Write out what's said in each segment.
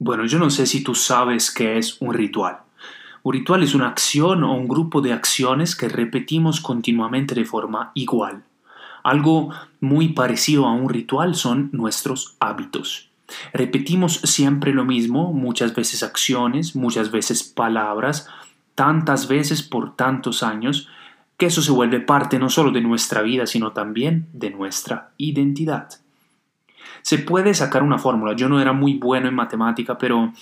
Bueno, yo no sé si tú sabes qué es un ritual. Un ritual es una acción o un grupo de acciones que repetimos continuamente de forma igual. Algo muy parecido a un ritual son nuestros hábitos. Repetimos siempre lo mismo, muchas veces acciones, muchas veces palabras, tantas veces por tantos años, que eso se vuelve parte no solo de nuestra vida, sino también de nuestra identidad. Se puede sacar una fórmula. Yo no era muy bueno en matemática, pero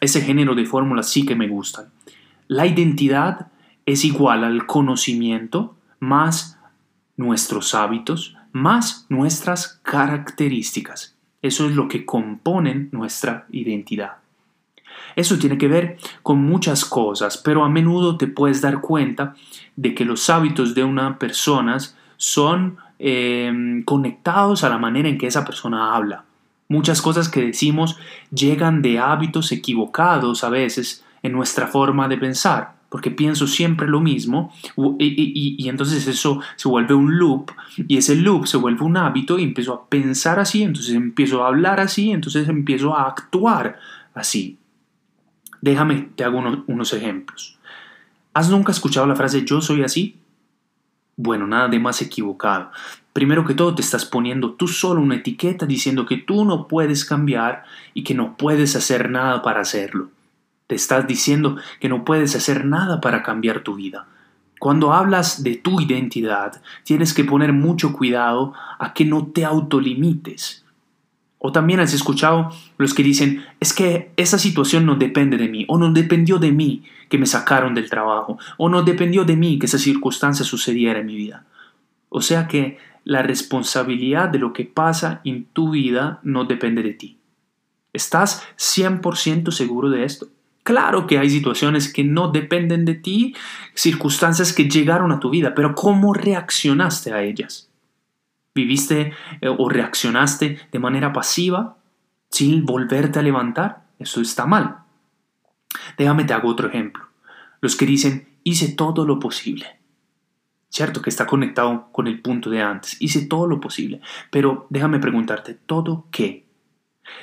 ese género de fórmulas sí que me gustan. La identidad es igual al conocimiento más nuestros hábitos más nuestras características. Eso es lo que componen nuestra identidad. Eso tiene que ver con muchas cosas, pero a menudo te puedes dar cuenta de que los hábitos de una persona son Em, conectados a la manera en que esa persona habla. Muchas cosas que decimos llegan de hábitos equivocados a veces en nuestra forma de pensar, porque pienso siempre lo mismo y, entonces eso se vuelve un loop y ese loop se vuelve un hábito y empiezo a pensar así, entonces empiezo a hablar así, entonces empiezo a actuar así. Déjame, te hago unos ejemplos. ¿Has nunca escuchado la frase yo soy así? Bueno, nada de más equivocado. Primero que todo te estás poniendo tú solo una etiqueta diciendo que tú no puedes cambiar y que no puedes hacer nada para hacerlo. Te estás diciendo que no puedes hacer nada para cambiar tu vida. Cuando hablas de tu identidad, tienes que poner mucho cuidado a que no te autolimites. O también has escuchado los que dicen, es que esa situación no depende de mí, o no dependió de mí que me sacaron del trabajo, o no dependió de mí que esa circunstancia sucediera en mi vida. O sea que la responsabilidad de lo que pasa en tu vida no depende de ti. ¿Estás 100% seguro de esto? Claro que hay situaciones que no dependen de ti, circunstancias que llegaron a tu vida, pero ¿cómo reaccionaste a ellas? ¿Viviste eh, o reaccionaste de manera pasiva sin volverte a levantar? Eso está mal. Déjame te hago otro ejemplo. Los que dicen, hice todo lo posible. Cierto que está conectado con el punto de antes. Hice todo lo posible. Pero déjame preguntarte, ¿todo qué?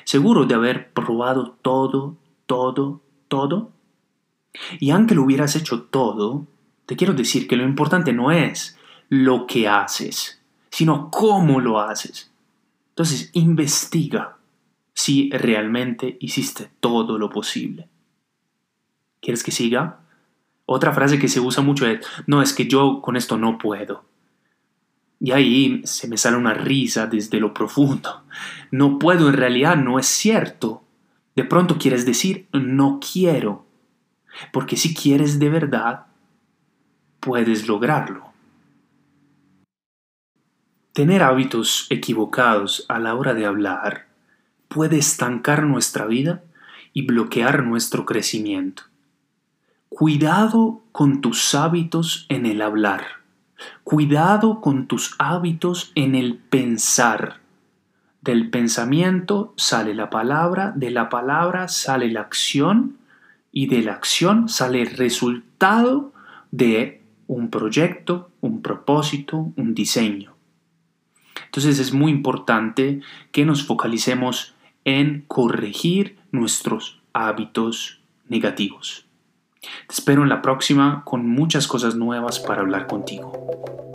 ¿Seguro de haber probado todo, todo, todo? Y aunque lo hubieras hecho todo, te quiero decir que lo importante no es lo que haces, sino cómo lo haces. Entonces, investiga si realmente hiciste todo lo posible. ¿Quieres que siga? Otra frase que se usa mucho es, no, es que yo con esto no puedo. Y ahí se me sale una risa desde lo profundo. No puedo en realidad no es cierto. De pronto quieres decir, no quiero. Porque si quieres de verdad, puedes lograrlo. Tener hábitos equivocados a la hora de hablar puede estancar nuestra vida y bloquear nuestro crecimiento. Cuidado con tus hábitos en el hablar. Cuidado con tus hábitos en el pensar. Del pensamiento sale la palabra, de la palabra sale la acción y de la acción sale el resultado de un proyecto, un propósito, un diseño. Entonces es muy importante que nos focalicemos en corregir nuestros hábitos negativos. Te espero en la próxima con muchas cosas nuevas para hablar contigo.